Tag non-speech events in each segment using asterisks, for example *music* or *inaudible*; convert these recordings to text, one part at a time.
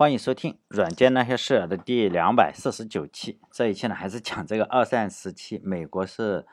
欢迎收听《软件那些事》的第两百四十九期。这一期呢，还是讲这个二战时期美国是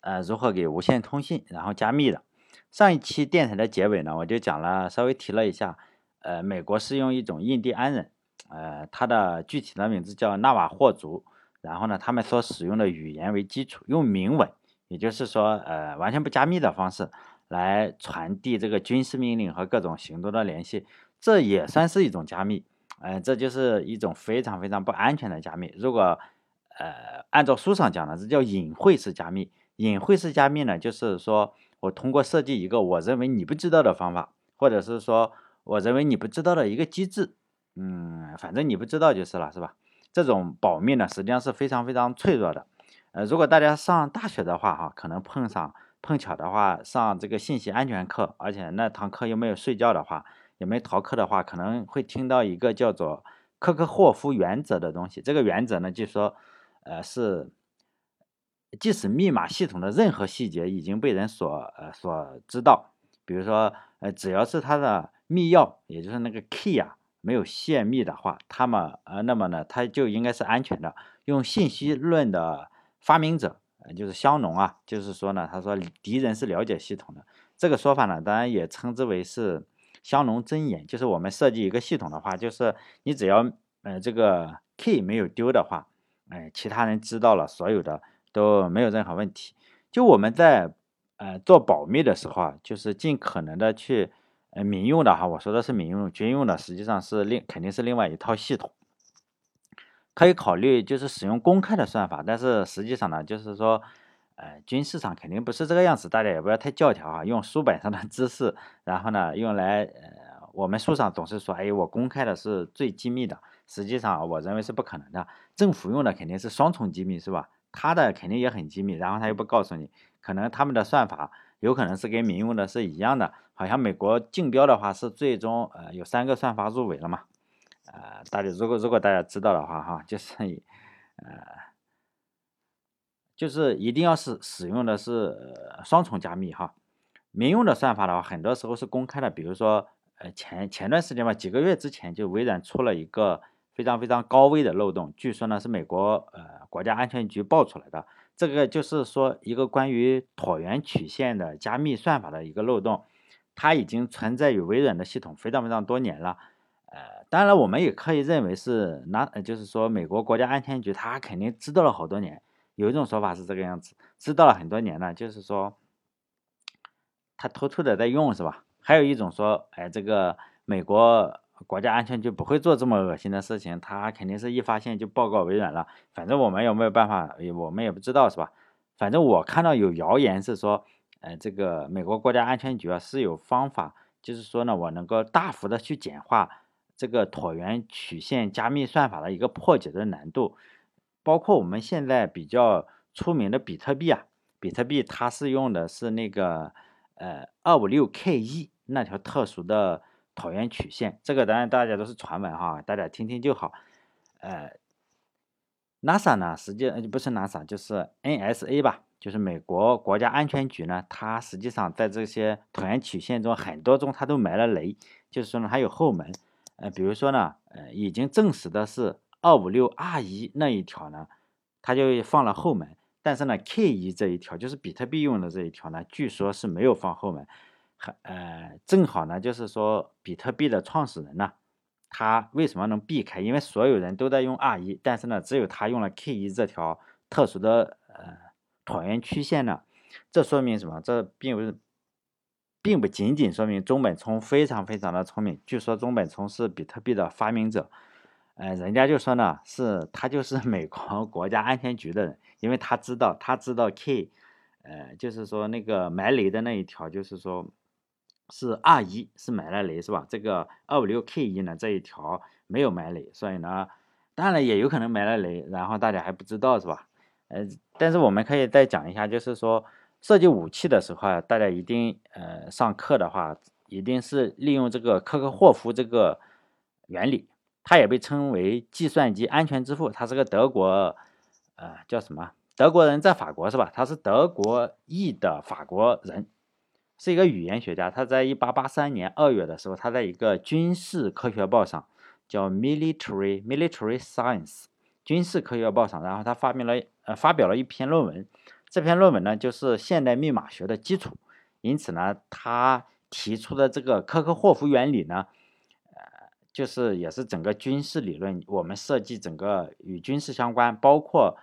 呃如何给无线通信然后加密的。上一期电台的结尾呢，我就讲了，稍微提了一下，呃，美国是用一种印第安人，呃，他的具体的名字叫纳瓦霍族，然后呢，他们所使用的语言为基础，用明文，也就是说，呃，完全不加密的方式来传递这个军事命令和各种行动的联系，这也算是一种加密。呃，这就是一种非常非常不安全的加密。如果呃按照书上讲的，这叫隐晦式加密。隐晦式加密呢，就是说我通过设计一个我认为你不知道的方法，或者是说我认为你不知道的一个机制，嗯，反正你不知道就是了，是吧？这种保密呢，实际上是非常非常脆弱的。呃，如果大家上大学的话，哈，可能碰上碰巧的话上这个信息安全课，而且那堂课又没有睡觉的话。也没逃课的话，可能会听到一个叫做科克霍夫原则的东西。这个原则呢，就说，呃，是即使密码系统的任何细节已经被人所呃所知道，比如说，呃，只要是它的密钥，也就是那个 key 啊，没有泄密的话，他们呃，那么呢，它就应该是安全的。用信息论的发明者，就是香农啊，就是说呢，他说敌人是了解系统的。这个说法呢，当然也称之为是。香农真言就是我们设计一个系统的话，就是你只要呃这个 key 没有丢的话，哎，其他人知道了，所有的都没有任何问题。就我们在呃做保密的时候啊，就是尽可能的去呃民用的哈，我说的是民用，军用的实际上是另肯定是另外一套系统，可以考虑就是使用公开的算法，但是实际上呢，就是说。呃，军事上肯定不是这个样子，大家也不要太教条啊。用书本上的知识，然后呢，用来呃，我们书上总是说，哎，我公开的是最机密的，实际上我认为是不可能的。政府用的肯定是双重机密，是吧？他的肯定也很机密，然后他又不告诉你，可能他们的算法有可能是跟民用的是一样的。好像美国竞标的话是最终呃有三个算法入围了嘛？呃，大家如果如果大家知道的话哈，就是呃。就是一定要是使用的是双重加密哈，民用的算法的话，很多时候是公开的。比如说，呃，前前段时间吧，几个月之前就微软出了一个非常非常高危的漏洞，据说呢是美国呃国家安全局爆出来的。这个就是说一个关于椭圆曲线的加密算法的一个漏洞，它已经存在于微软的系统非常非常多年了。呃，当然我们也可以认为是那，就是说美国国家安全局他肯定知道了好多年。有一种说法是这个样子，知道了很多年了，就是说他偷偷的在用，是吧？还有一种说，哎，这个美国国家安全局不会做这么恶心的事情，他肯定是一发现就报告微软了。反正我们有没有办法，我们也不知道，是吧？反正我看到有谣言是说，呃，这个美国国家安全局啊是有方法，就是说呢，我能够大幅的去简化这个椭圆曲线加密算法的一个破解的难度。包括我们现在比较出名的比特币啊，比特币它是用的是那个呃二五六 ke 那条特殊的椭圆曲线，这个当然大家都是传闻哈，大家听听就好。呃，NASA 呢，实际不是 NASA，就是 NSA 吧，就是美国国家安全局呢，它实际上在这些椭圆曲线中很多中它都埋了雷，就是说呢还有后门。呃，比如说呢，呃，已经证实的是。二五六 R 一那一条呢，它就放了后门，但是呢，K 一这一条就是比特币用的这一条呢，据说是没有放后门，还呃，正好呢，就是说比特币的创始人呢，他为什么能避开？因为所有人都在用 R 一，但是呢，只有他用了 K 一这条特殊的呃椭圆曲线呢，这说明什么？这并不是，并不仅仅说明中本聪非常非常的聪明，据说中本聪是比特币的发明者。呃，人家就说呢，是他就是美国 *laughs* 国家安全局的人，因为他知道，他知道 K，呃，就是说那个埋雷的那一条，就是说是二一是埋了雷是吧？这个二五六 K 一呢这一条没有埋雷，所以呢，当然也有可能埋了雷，然后大家还不知道是吧？呃，但是我们可以再讲一下，就是说设计武器的时候啊，大家一定呃上课的话，一定是利用这个科克霍夫这个原理。他也被称为计算机安全之父，他是个德国，呃，叫什么？德国人在法国是吧？他是德国裔的法国人，是一个语言学家。他在一八八三年二月的时候，他在一个军事科学报上叫 Military Military Science 军事科学报上，然后他发明了呃发表了一篇论文，这篇论文呢就是现代密码学的基础，因此呢他提出的这个科克霍夫原理呢，就是也是整个军事理论，我们设计整个与军事相关，包括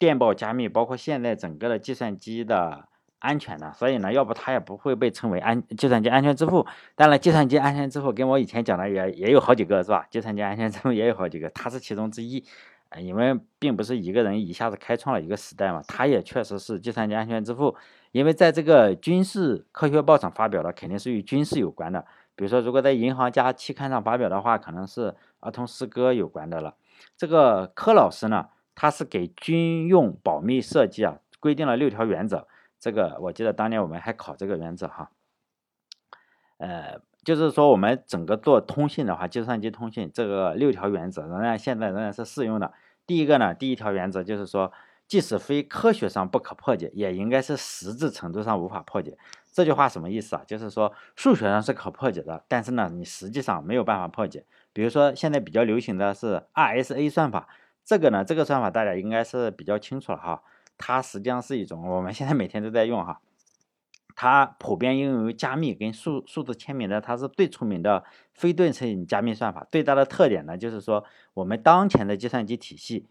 电报加密，包括现在整个的计算机的。安全的，所以呢，要不它也不会被称为安计算机安全之父。当然，计算机安全之父跟我以前讲的也也有好几个，是吧？计算机安全之父也有好几个，他是其中之一。因为并不是一个人一下子开创了一个时代嘛，他也确实是计算机安全之父。因为在这个军事科学报上发表的，肯定是与军事有关的。比如说，如果在银行家期刊上发表的话，可能是儿童诗歌有关的了。这个柯老师呢，他是给军用保密设计啊规定了六条原则。这个我记得当年我们还考这个原则哈，呃，就是说我们整个做通信的话，计算机通信这个六条原则仍然现在仍然是适用的。第一个呢，第一条原则就是说，即使非科学上不可破解，也应该是实质程度上无法破解。这句话什么意思啊？就是说数学上是可破解的，但是呢，你实际上没有办法破解。比如说现在比较流行的是 RSA 算法，这个呢，这个算法大家应该是比较清楚了哈。它实际上是一种我们现在每天都在用哈，它普遍应用于加密跟数数字签名的，它是最出名的非对称加密算法。最大的特点呢，就是说我们当前的计算机体系，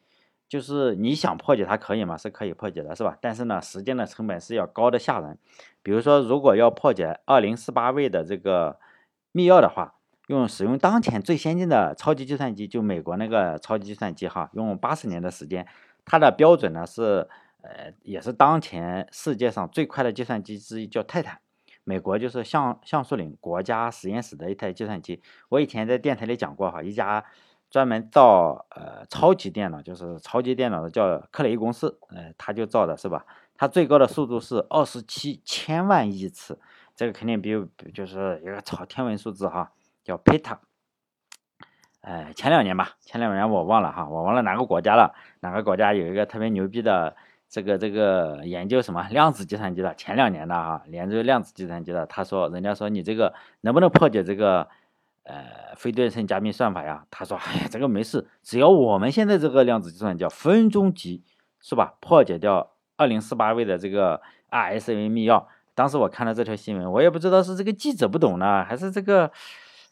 就是你想破解它可以吗？是可以破解的，是吧？但是呢，时间的成本是要高的吓人。比如说，如果要破解二零四八位的这个密钥的话，用使用当前最先进的超级计算机，就美国那个超级计算机哈，用八十年的时间，它的标准呢是。呃，也是当前世界上最快的计算机之一，叫泰坦。美国就是橡橡树岭国家实验室的一台计算机。我以前在电台里讲过哈，一家专门造呃超级电脑，就是超级电脑的叫克雷公司，呃，他就造的是吧？它最高的速度是二十七千万亿次，这个肯定比就是一个超天文数字哈，叫 peta。呃，前两年吧，前两年我忘了哈，我忘了哪个国家了，哪个国家有一个特别牛逼的。这个这个研究什么量子计算机的，前两年的哈，研究量子计算机的，他说，人家说你这个能不能破解这个呃非对称加密算法呀？他说，哎呀，这个没事，只要我们现在这个量子计算叫分钟级，是吧？破解掉二零四八位的这个 RSA 密钥。当时我看到这条新闻，我也不知道是这个记者不懂呢，还是这个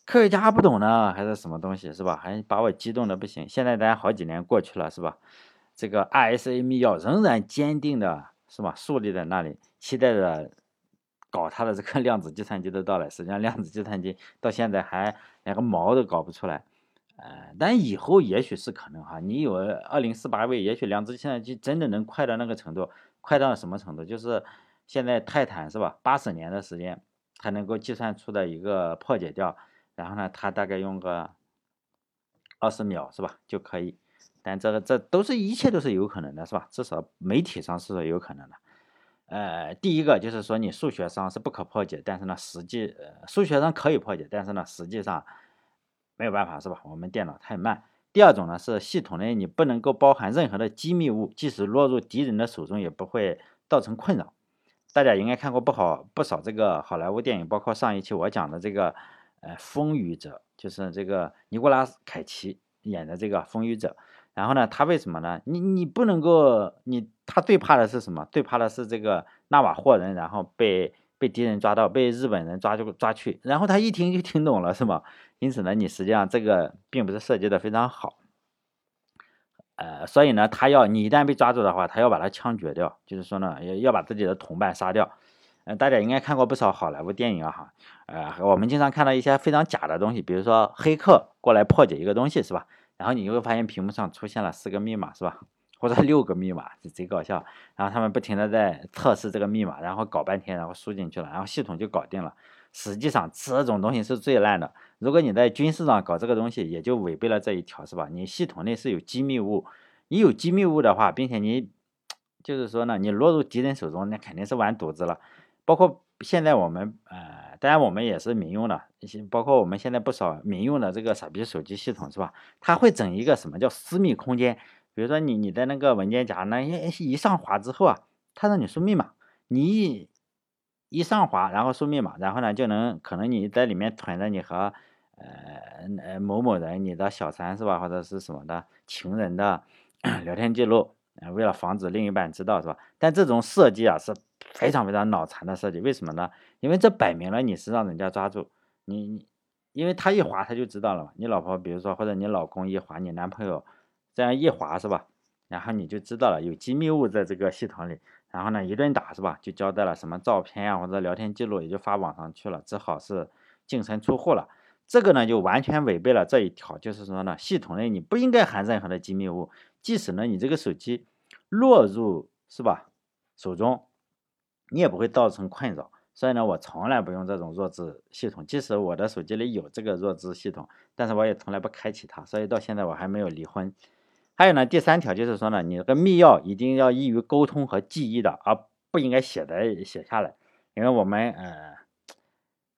科学家不懂呢，还是什么东西，是吧？还把我激动的不行。现在大家好几年过去了，是吧？这个 RSA 密钥仍然坚定的是吧？树立在那里，期待着搞它的这个 *laughs* 量子计算机的到来。实际上，量子计算机到现在还连个毛都搞不出来。呃，但以后也许是可能哈。你有二零四八位，也许量子计算机真的能快到那个程度，快到什么程度？就是现在泰坦是吧？八十年的时间，它能够计算出的一个破解掉，然后呢，它大概用个二十秒是吧就可以。但这个这都是一切都是有可能的，是吧？至少媒体上是有可能的。呃，第一个就是说你数学上是不可破解，但是呢，实际呃数学上可以破解，但是呢，实际上没有办法，是吧？我们电脑太慢。第二种呢是系统内你不能够包含任何的机密物，即使落入敌人的手中也不会造成困扰。大家应该看过不好不少这个好莱坞电影，包括上一期我讲的这个呃《风雨者》，就是这个尼古拉斯凯奇演的这个《风雨者》。然后呢，他为什么呢？你你不能够，你他最怕的是什么？最怕的是这个纳瓦霍人，然后被被敌人抓到，被日本人抓就抓去。然后他一听就听懂了，是吗？因此呢，你实际上这个并不是设计的非常好。呃，所以呢，他要你一旦被抓住的话，他要把他枪决掉，就是说呢，要把自己的同伴杀掉。嗯，大家应该看过不少好莱坞电影啊，哈，呃，我们经常看到一些非常假的东西，比如说黑客过来破解一个东西，是吧？然后你就会发现屏幕上出现了四个密码，是吧？或者六个密码，这贼搞笑。然后他们不停的在测试这个密码，然后搞半天，然后输进去了，然后系统就搞定了。实际上这种东西是最烂的。如果你在军事上搞这个东西，也就违背了这一条，是吧？你系统内是有机密物，你有机密物的话，并且你就是说呢，你落入敌人手中，那肯定是完犊子了。包括现在我们呃。当然，我们也是民用的，包括我们现在不少民用的这个傻逼手机系统，是吧？它会整一个什么叫私密空间？比如说你你在那个文件夹那一一上滑之后啊，它让你输密码，你一一上滑，然后输密码，然后呢就能可能你在里面存着你和呃呃某某人你的小三是吧，或者是什么的情人的 *coughs* 聊天记录，为了防止另一半知道是吧？但这种设计啊是非常非常脑残的设计，为什么呢？因为这摆明了你是让人家抓住你你。因为他一划他就知道了嘛，你老婆比如说或者你老公一划，你男朋友这样一划是吧？然后你就知道了有机密物在这个系统里，然后呢一顿打是吧？就交代了什么照片啊或者聊天记录也就发网上去了，只好是净身出户了。这个呢就完全违背了这一条，就是说呢系统内你不应该含任何的机密物，即使呢你这个手机落入是吧手中，你也不会造成困扰。所以呢，我从来不用这种弱智系统，即使我的手机里有这个弱智系统，但是我也从来不开启它。所以到现在我还没有离婚。还有呢，第三条就是说呢，你这个密钥一定要易于沟通和记忆的，而不应该写在写下来，因为我们呃，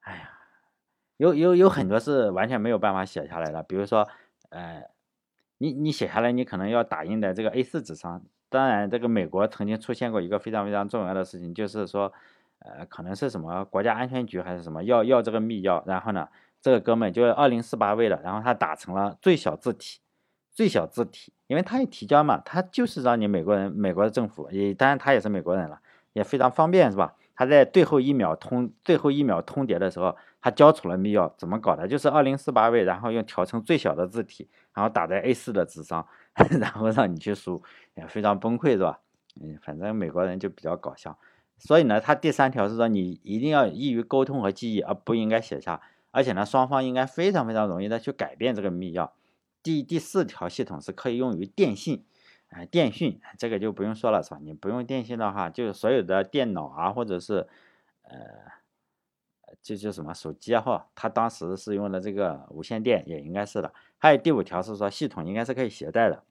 哎呀，有有有很多是完全没有办法写下来的，比如说呃，你你写下来，你可能要打印在这个 A4 纸上。当然，这个美国曾经出现过一个非常非常重要的事情，就是说。呃，可能是什么国家安全局还是什么要要这个密钥，然后呢，这个哥们就二零四八位的，然后他打成了最小字体，最小字体，因为他一提交嘛，他就是让你美国人，美国的政府也，当然他也是美国人了，也非常方便是吧？他在最后一秒通最后一秒通牒的时候，他交出了密钥，怎么搞的？就是二零四八位，然后用调成最小的字体，然后打在 A 四的纸上，然后让你去输，也非常崩溃是吧？嗯，反正美国人就比较搞笑。所以呢，他第三条是说你一定要易于沟通和记忆，而不应该写下。而且呢，双方应该非常非常容易的去改变这个密钥。第第四条系统是可以用于电信，哎，电讯这个就不用说了，是吧？你不用电信的话，就是所有的电脑啊，或者是呃，就就什么手机啊，哈，它当时是用的这个无线电，也应该是的。还有第五条是说系统应该是可以携带的，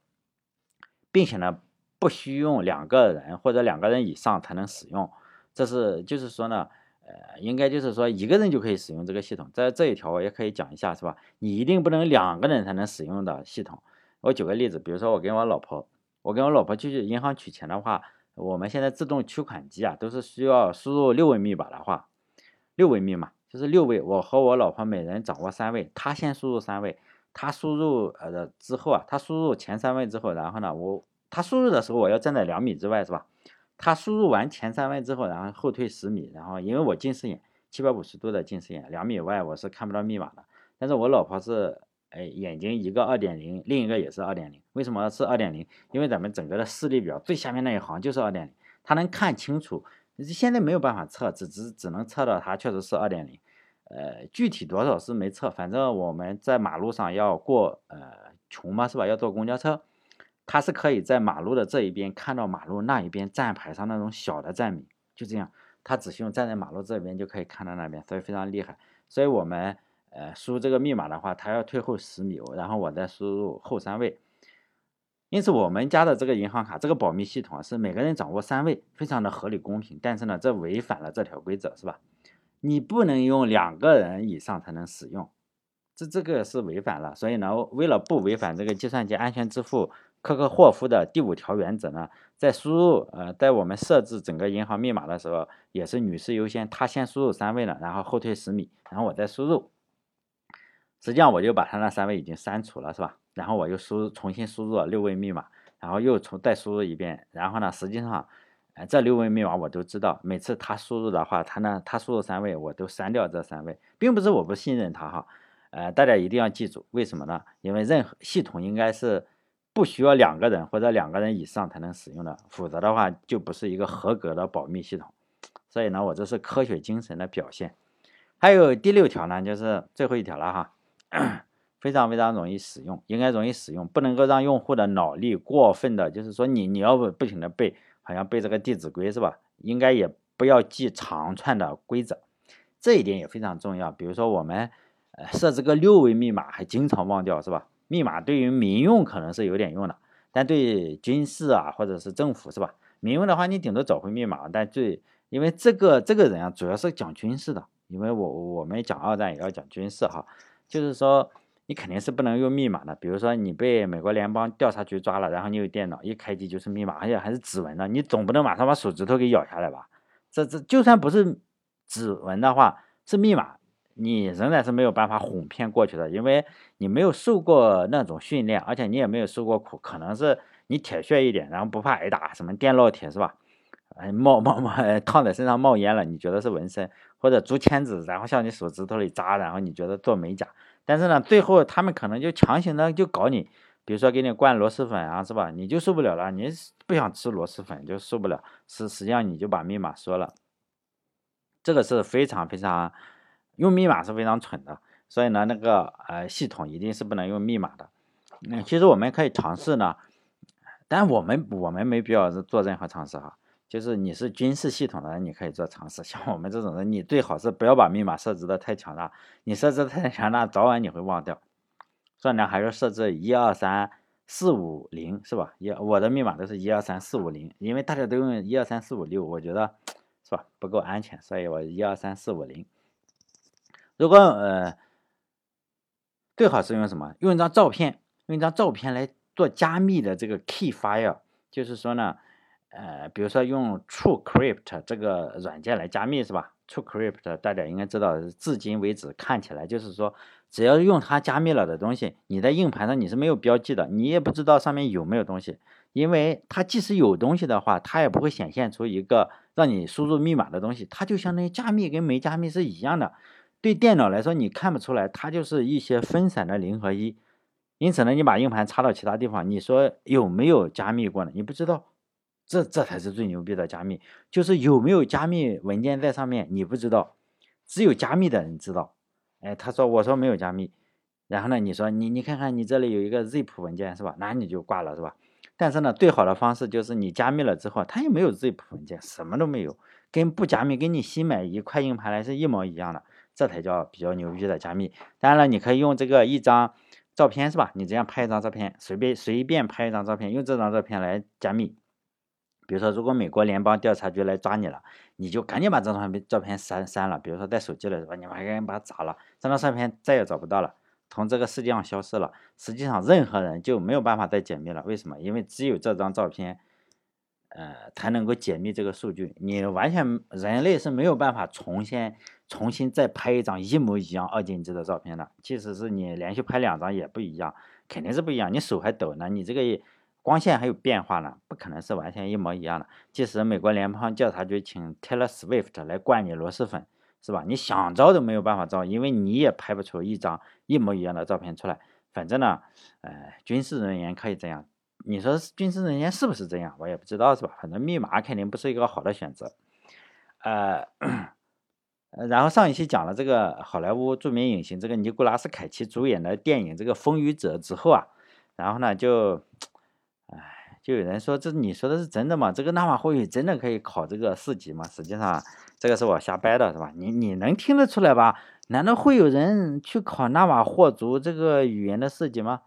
并且呢。不需用两个人或者两个人以上才能使用，这是就是说呢，呃，应该就是说一个人就可以使用这个系统。在这一条我也可以讲一下，是吧？你一定不能两个人才能使用的系统。我举个例子，比如说我跟我老婆，我跟我老婆去银行取钱的话，我们现在自动取款机啊，都是需要输入六位密码的话，六位密码就是六位，我和我老婆每人掌握三位，她先输入三位，他输入呃之后啊，他输入前三位之后，然后呢我。他输入的时候，我要站在两米之外，是吧？他输入完前三位之后，然后后退十米，然后因为我近视眼，七百五十度的近视眼，两米外我是看不到密码的。但是我老婆是，哎，眼睛一个二点零，另一个也是二点零。为什么是二点零？因为咱们整个的视力表最下面那一行就是二点零，它能看清楚。现在没有办法测，只只只能测到它确实是二点零。呃，具体多少是没测，反正我们在马路上要过，呃，穷嘛是吧？要坐公交车。他是可以在马路的这一边看到马路那一边站牌上那种小的站名，就这样，他只需要站在马路这边就可以看到那边，所以非常厉害。所以我们呃输这个密码的话，他要退后十米，然后我再输入后三位。因此我们家的这个银行卡这个保密系统啊，是每个人掌握三位，非常的合理公平。但是呢，这违反了这条规则，是吧？你不能用两个人以上才能使用，这这个是违反了。所以呢，为了不违反这个计算机安全支付。科克霍夫的第五条原则呢，在输入呃，在我们设置整个银行密码的时候，也是女士优先，她先输入三位了，然后后退十米，然后我再输入。实际上我就把他那三位已经删除了，是吧？然后我又输重新输入了六位密码，然后又重再输入一遍，然后呢，实际上，这六位密码我都知道，每次他输入的话，他呢，他输入三位，我都删掉这三位，并不是我不信任他哈，呃，大家一定要记住，为什么呢？因为任何系统应该是。不需要两个人或者两个人以上才能使用的，否则的话就不是一个合格的保密系统。所以呢，我这是科学精神的表现。还有第六条呢，就是最后一条了哈，*coughs* 非常非常容易使用，应该容易使用，不能够让用户的脑力过分的，就是说你你要不停的背，好像背这个《弟子规》是吧？应该也不要记长串的规则，这一点也非常重要。比如说我们呃设置个六位密码，还经常忘掉是吧？密码对于民用可能是有点用的，但对军事啊或者是政府是吧？民用的话你顶多找回密码，但最因为这个这个人啊主要是讲军事的，因为我我们讲二战也要讲军事哈，就是说你肯定是不能用密码的。比如说你被美国联邦调查局抓了，然后你有电脑一开机就是密码，而且还是指纹的，你总不能马上把手指头给咬下来吧？这这就算不是指纹的话，是密码，你仍然是没有办法哄骗过去的，因为你没有受过那种训练，而且你也没有受过苦，可能是你铁血一点，然后不怕挨打，什么电烙铁是吧？哎，冒冒冒，*laughs* 烫在身上冒烟了，你觉得是纹身，或者竹签子，然后向你手指头里扎，然后你觉得做美甲，但是呢，最后他们可能就强行的就搞你，比如说给你灌螺蛳粉啊，是吧？你就受不了了，你不想吃螺蛳粉就受不了，实实际上你就把密码说了，这个是非常非常用密码是非常蠢的，所以呢，那个呃系统一定是不能用密码的。嗯，其实我们可以尝试呢，但我们我们没必要做任何尝试哈。就是你是军事系统的，你可以做尝试。像我们这种人，你最好是不要把密码设置的太强大。你设置太强大，早晚你会忘掉。所以呢，还是设置一二三四五零，是吧？一我的密码都是一二三四五零，因为大家都用一二三四五六，我觉得是吧不够安全，所以我一二三四五零。如果呃，最好是用什么？用一张照片，用一张照片来做加密的这个 key file，就是说呢。呃，比如说用 TrueCrypt 这个软件来加密是吧？TrueCrypt 大家应该知道，至今为止看起来就是说，只要用它加密了的东西，你在硬盘上你是没有标记的，你也不知道上面有没有东西，因为它即使有东西的话，它也不会显现出一个让你输入密码的东西，它就相当于加密跟没加密是一样的。对电脑来说，你看不出来，它就是一些分散的零和一。因此呢，你把硬盘插到其他地方，你说有没有加密过呢？你不知道。这这才是最牛逼的加密，就是有没有加密文件在上面，你不知道，只有加密的人知道。哎，他说我说没有加密，然后呢，你说你你看看你这里有一个 zip 文件是吧？那你就挂了是吧？但是呢，最好的方式就是你加密了之后，它也没有 zip 文件，什么都没有，跟不加密跟你新买一块硬盘来是一模一样的，这才叫比较牛逼的加密。当然了，你可以用这个一张照片是吧？你这样拍一张照片，随便随便拍一张照片，用这张照片来加密。比如说，如果美国联邦调查局来抓你了，你就赶紧把这张照片删删了。比如说带手机了是吧？你们赶紧把它砸了，这张照片再也找不到了，从这个世界上消失了。实际上，任何人就没有办法再解密了。为什么？因为只有这张照片，呃，才能够解密这个数据。你完全人类是没有办法重新重新再拍一张一模一样二进制的照片的。即使是你连续拍两张也不一样，肯定是不一样。你手还抖呢，你这个。光线还有变化呢，不可能是完全一模一样的。即使美国联邦调查局请 Taylor Swift 来灌你螺蛳粉，是吧？你想招都没有办法招，因为你也拍不出一张一模一样的照片出来。反正呢，呃，军事人员可以这样，你说军事人员是不是这样？我也不知道，是吧？反正密码肯定不是一个好的选择。呃，然后上一期讲了这个好莱坞著名影星这个尼古拉斯凯奇主演的电影这个《风雨者》之后啊，然后呢就。就有人说这你说的是真的吗？这个纳瓦霍语真的可以考这个四级吗？实际上，这个是我瞎掰的，是吧？你你能听得出来吧？难道会有人去考纳瓦霍族这个语言的四级吗？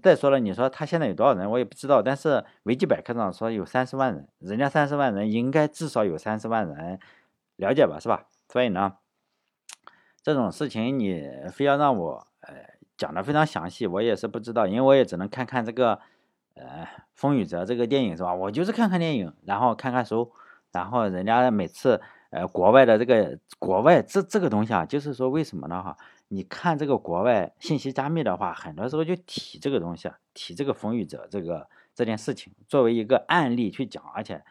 再说了，你说他现在有多少人，我也不知道。但是维基百科上说有三十万人，人家三十万人应该至少有三十万人了解吧，是吧？所以呢，这种事情你非要让我呃讲的非常详细，我也是不知道，因为我也只能看看这个。呃，风雨者这个电影是吧？我就是看看电影，然后看看书，然后人家每次呃国外的这个国外这这个东西啊，就是说为什么呢哈？你看这个国外信息加密的话，很多时候就提这个东西啊，提这个风雨者这个这件事情作为一个案例去讲，而且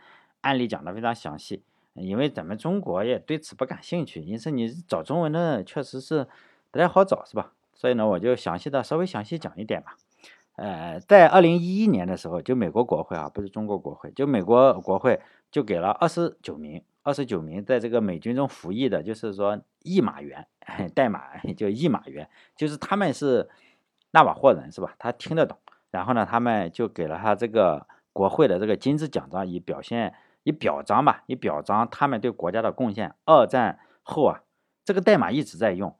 案例讲的非常详细，因为咱们中国也对此不感兴趣，因此你找中文的确实是不太好找，是吧？所以呢，我就详细的稍微详细讲一点吧。呃，在二零一一年的时候，就美国国会啊，不是中国国会，就美国国会就给了二十九名，二十九名在这个美军中服役的，就是说译码员，代码就译码员，就是他们是纳瓦霍人，是吧？他听得懂，然后呢，他们就给了他这个国会的这个金质奖章，以表现，以表彰吧，以表彰他们对国家的贡献。二战后啊，这个代码一直在用，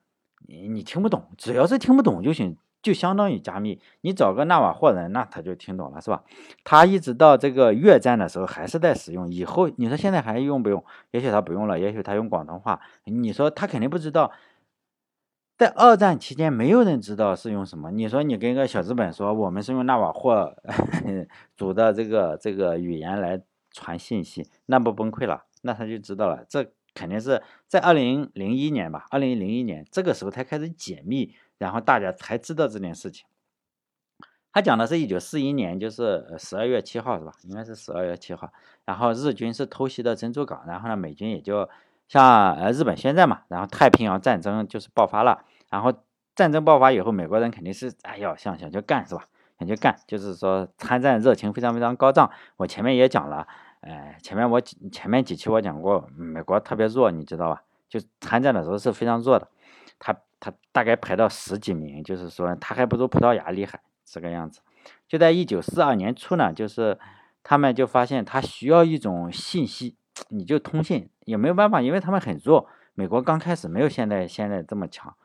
你你听不懂，只要是听不懂就行。就相当于加密，你找个纳瓦霍人，那他就听懂了，是吧？他一直到这个越战的时候还是在使用，以后你说现在还用不用？也许他不用了，也许他用广东话。你说他肯定不知道，在二战期间没有人知道是用什么。你说你跟个小资本说我们是用纳瓦霍 *laughs* 组的这个这个语言来传信息，那不崩溃了？那他就知道了，这肯定是在二零零一年吧，二零零一年这个时候才开始解密，然后大家才知道这件事情。他讲的是一九四一年，就是十二月七号是吧？应该是十二月七号。然后日军是偷袭的珍珠港，然后呢，美军也就向呃日本宣战嘛，然后太平洋战争就是爆发了。然后战争爆发以后，美国人肯定是哎呀想想就干是吧？想就干，就是说参战热情非常非常高涨。我前面也讲了，呃，前面我前面几期我讲过，美国特别弱，你知道吧？就参战的时候是非常弱的，他大概排到十几名，就是说他还不如葡萄牙厉害。这个样子，就在一九四二年初呢，就是他们就发现他需要一种信息，你就通信也没有办法，因为他们很弱。美国刚开始没有现在现在这么强。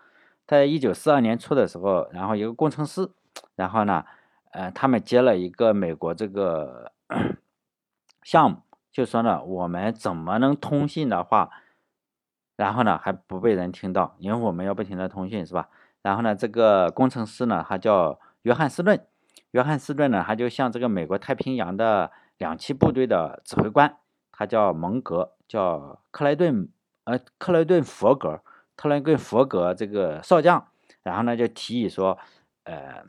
在一九四二年初的时候，然后一个工程师，然后呢，呃，他们接了一个美国这个 *coughs* 项目，就说呢，我们怎么能通信的话，然后呢还不被人听到，因为我们要不停的通讯，是吧？然后呢，这个工程师呢，他叫。约翰斯顿，约翰斯顿呢，他就向这个美国太平洋的两栖部队的指挥官，他叫蒙格，叫克莱顿，呃，克莱顿佛格，特莱顿佛格这个少将，然后呢就提议说，呃，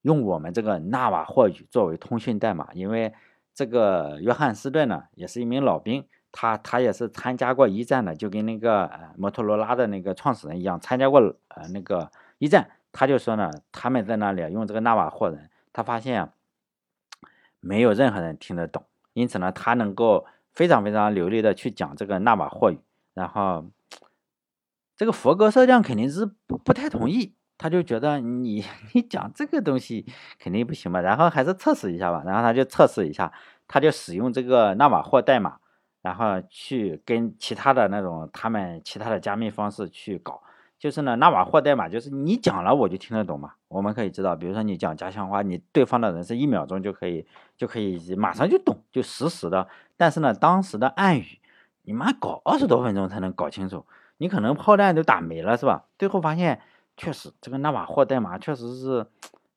用我们这个纳瓦霍语作为通讯代码，因为这个约翰斯顿呢也是一名老兵，他他也是参加过一战的，就跟那个摩托罗拉的那个创始人一样，参加过呃那个一战。他就说呢，他们在那里用这个纳瓦霍人，他发现没有任何人听得懂，因此呢，他能够非常非常流利的去讲这个纳瓦霍语。然后这个佛格少将肯定是不不太同意，他就觉得你 *laughs* 你讲这个东西肯定不行吧，然后还是测试一下吧。然后他就测试一下，他就使用这个纳瓦霍代码，然后去跟其他的那种他们其他的加密方式去搞。就是呢，纳瓦霍代码就是你讲了我就听得懂嘛。我们可以知道，比如说你讲家乡话，你对方的人是一秒钟就可以就可以马上就懂，就实时的。但是呢，当时的暗语，你妈搞二十多分钟才能搞清楚，你可能炮弹都打没了是吧？最后发现确实这个纳瓦霍代码确实是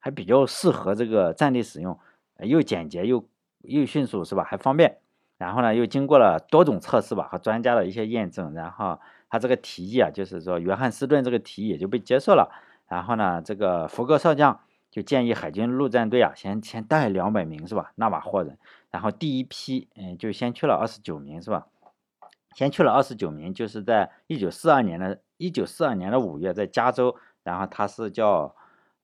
还比较适合这个战地使用，又简洁又又迅速是吧？还方便。然后呢，又经过了多种测试吧和专家的一些验证，然后。他这个提议啊，就是说约翰斯顿这个提议也就被接受了。然后呢，这个福格少将就建议海军陆战队啊，先先带两百名是吧？纳瓦霍人。然后第一批，嗯，就先去了二十九名是吧？先去了二十九名，就是在一九四二年的一九四二年的五月，在加州。然后他是叫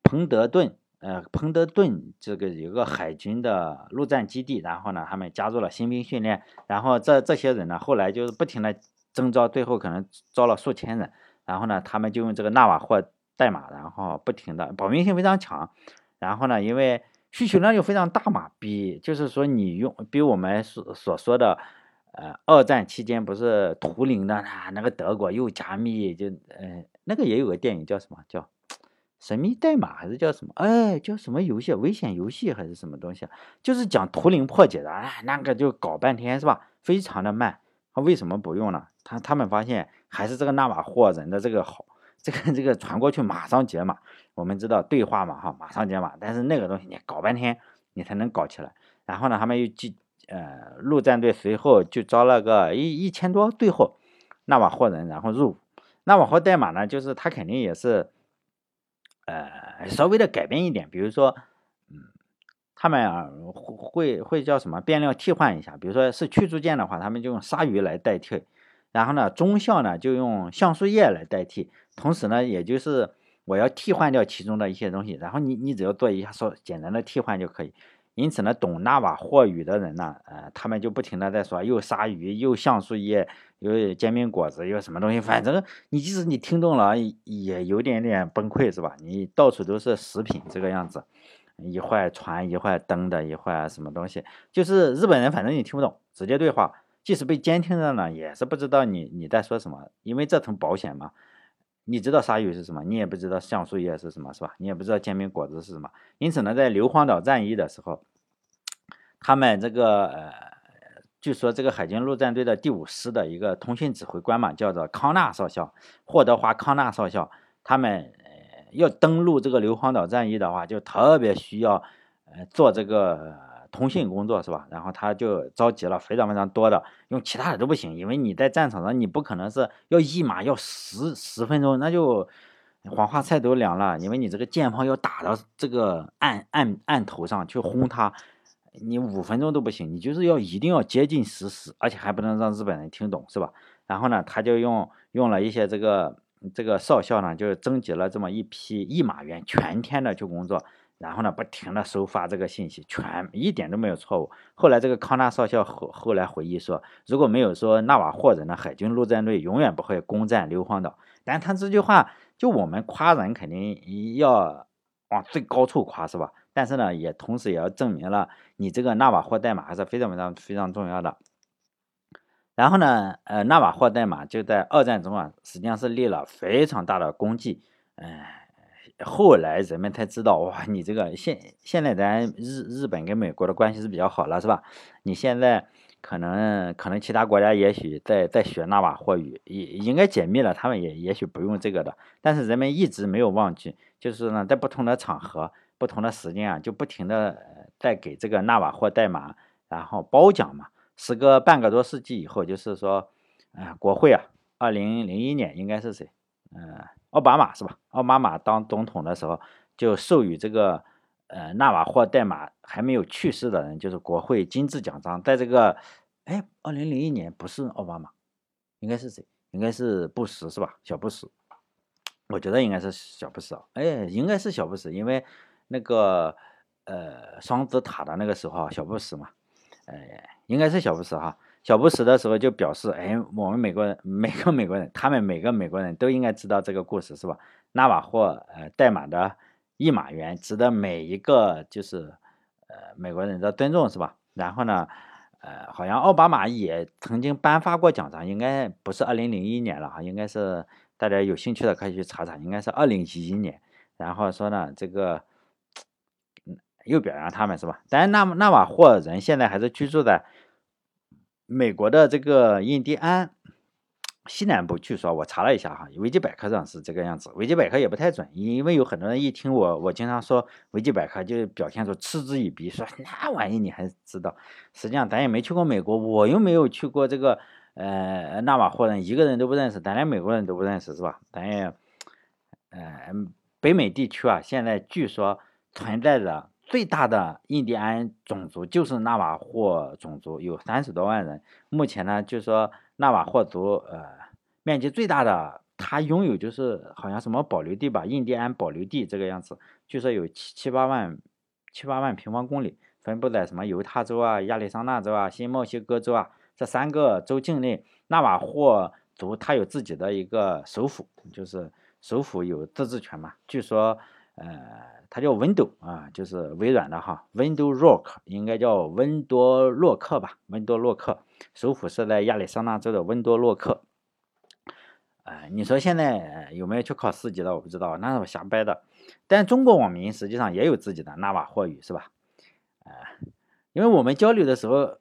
彭德顿，呃，彭德顿这个有个海军的陆战基地。然后呢，他们加入了新兵训练。然后这这些人呢，后来就是不停的。征招最后可能招了数千人，然后呢，他们就用这个纳瓦霍代码，然后不停的保密性非常强，然后呢，因为需求量又非常大嘛，比就是说你用比我们所所说的，呃，二战期间不是图灵的啊，那个德国又加密，就呃那个也有个电影叫什么叫神秘代码还是叫什么？哎，叫什么游戏？危险游戏还是什么东西？就是讲图灵破解的，哎，那个就搞半天是吧？非常的慢，他为什么不用呢？他他们发现还是这个纳瓦霍人的这个好，这个这个传过去马上解码。我们知道对话嘛哈，马上解码。但是那个东西你搞半天你才能搞起来。然后呢，他们又进呃陆战队随后就招了个一一千多队后纳瓦霍人，然后入伍。纳瓦霍代码呢，就是他肯定也是呃稍微的改变一点，比如说嗯他们啊会会叫什么变量替换一下，比如说是驱逐舰的话，他们就用鲨鱼来代替。然后呢，中校呢就用橡树叶来代替，同时呢，也就是我要替换掉其中的一些东西，然后你你只要做一下说简单的替换就可以。因此呢，懂纳瓦霍语的人呢，呃，他们就不停的在说又鲨鱼又橡树叶又煎饼果子又什么东西，反正你即使你听懂了也有点点崩溃是吧？你到处都是食品这个样子，一会儿船一会儿灯的一会儿什么东西，就是日本人反正你听不懂，直接对话。即使被监听着呢，也是不知道你你在说什么，因为这层保险嘛。你知道鲨鱼是什么，你也不知道橡树叶是什么，是吧？你也不知道煎饼果子是什么。因此呢，在硫磺岛战役的时候，他们这个呃，据说这个海军陆战队的第五师的一个通讯指挥官嘛，叫做康纳少校，霍德华康纳少校，他们呃要登陆这个硫磺岛战役的话，就特别需要呃做这个。通信工作是吧？然后他就召集了非常非常多的，用其他的都不行，因为你在战场上你不可能是要一马要十十分钟，那就黄花菜都凉了，因为你这个箭炮要打到这个岸岸岸头上去轰它，你五分钟都不行，你就是要一定要接近实时，而且还不能让日本人听懂是吧？然后呢，他就用用了一些这个这个少校呢，就是征集了这么一批一马员，全天的去工作。然后呢，不停的收发这个信息，全一点都没有错误。后来这个康纳少校后后来回忆说，如果没有说纳瓦霍人的海军陆战队永远不会攻占硫磺岛。但他这句话，就我们夸人肯定要往最高处夸，是吧？但是呢，也同时也要证明了你这个纳瓦霍代码还是非常非常非常重要的。然后呢，呃，纳瓦霍代码就在二战中啊，实际上是立了非常大的功绩，哎。后来人们才知道，哇，你这个现现在咱日日本跟美国的关系是比较好了，是吧？你现在可能可能其他国家也许在在学纳瓦霍语，也应该解密了，他们也也许不用这个的。但是人们一直没有忘记，就是呢，在不同的场合、不同的时间啊，就不停的在给这个纳瓦霍代码然后褒奖嘛。时隔半个多世纪以后，就是说，啊，国会啊，二零零一年应该是谁？嗯。奥巴马是吧？奥巴马当总统的时候，就授予这个呃纳瓦霍代码还没有去世的人，就是国会金质奖章。在这个哎，二零零一年不是奥巴马，应该是谁？应该是布什是吧？小布什，我觉得应该是小布什啊。哎，应该是小布什，因为那个呃双子塔的那个时候，小布什嘛，哎，应该是小布什哈。小布什的时候就表示，哎，我们美国人每个美国人，他们每个美国人都应该知道这个故事，是吧？纳瓦霍呃代码的一马员值得每一个就是呃美国人的尊重，是吧？然后呢，呃，好像奥巴马也曾经颁发过奖章，应该不是二零零一年了哈，应该是大家有兴趣的可以去查查，应该是二零一一年。然后说呢，这个又表扬他们，是吧？但是纳纳瓦霍人现在还是居住在。美国的这个印第安西南部，据说我查了一下哈，维基百科上是这个样子，维基百科也不太准，因为有很多人一听我，我经常说维基百科，就表现出嗤之以鼻，说那玩意你还知道？实际上咱也没去过美国，我又没有去过这个呃纳瓦霍人，一个人都不认识，咱连美国人都不认识是吧？咱也呃北美地区啊，现在据说存在着。最大的印第安种族就是纳瓦霍种族，有三十多万人。目前呢，就说纳瓦霍族，呃，面积最大的，它拥有就是好像什么保留地吧，印第安保留地这个样子，据说有七七八万七八万平方公里，分布在什么犹他州啊、亚利桑那州啊、新墨西哥州啊这三个州境内。纳瓦霍族它有自己的一个首府，就是首府有自治权嘛。据说，呃。它叫 Window 啊，就是微软的哈，Window Rock 应该叫温多洛克吧，温多洛克，首府是在亚利桑那州的温多洛克。哎，你说现在有没有去考四级的？我不知道，那是我瞎掰的。但中国网民实际上也有自己的纳瓦霍语，是吧？哎，因为我们交流的时候。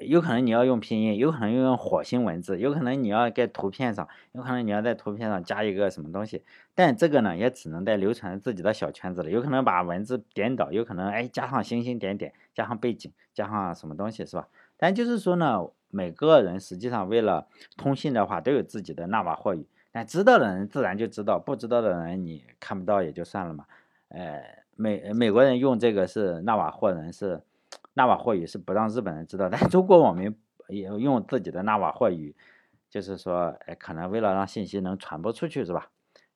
有可能你要用拼音，有可能要用火星文字，有可能你要在图片上，有可能你要在图片上加一个什么东西，但这个呢也只能在流传自己的小圈子里，有可能把文字颠倒，有可能哎加上星星点点，加上背景，加上什么东西是吧？但就是说呢，每个人实际上为了通信的话，都有自己的纳瓦霍语，但知道的人自然就知道，不知道的人你看不到也就算了嘛。呃，美美国人用这个是纳瓦霍人是。纳瓦霍语是不让日本人知道，但中国网民也用自己的纳瓦霍语，就是说，哎，可能为了让信息能传播出去，是吧？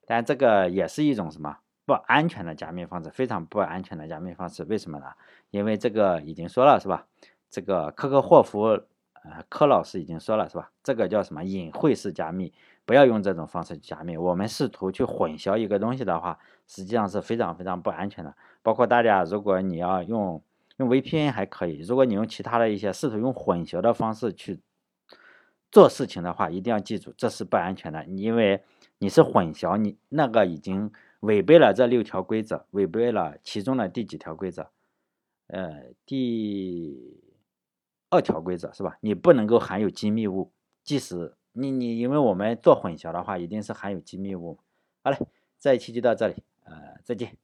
但这个也是一种什么不安全的加密方式，非常不安全的加密方式。为什么呢？因为这个已经说了，是吧？这个科克霍夫，呃，柯老师已经说了，是吧？这个叫什么隐晦式加密？不要用这种方式加密。我们试图去混淆一个东西的话，实际上是非常非常不安全的。包括大家，如果你要用。用 VPN 还可以，如果你用其他的一些试图用混淆的方式去做事情的话，一定要记住这是不安全的，因为你是混淆，你那个已经违背了这六条规则，违背了其中的第几条规则？呃，第二条规则是吧？你不能够含有机密物，即使你你因为我们做混淆的话，一定是含有机密物。好嘞，这一期就到这里，呃，再见。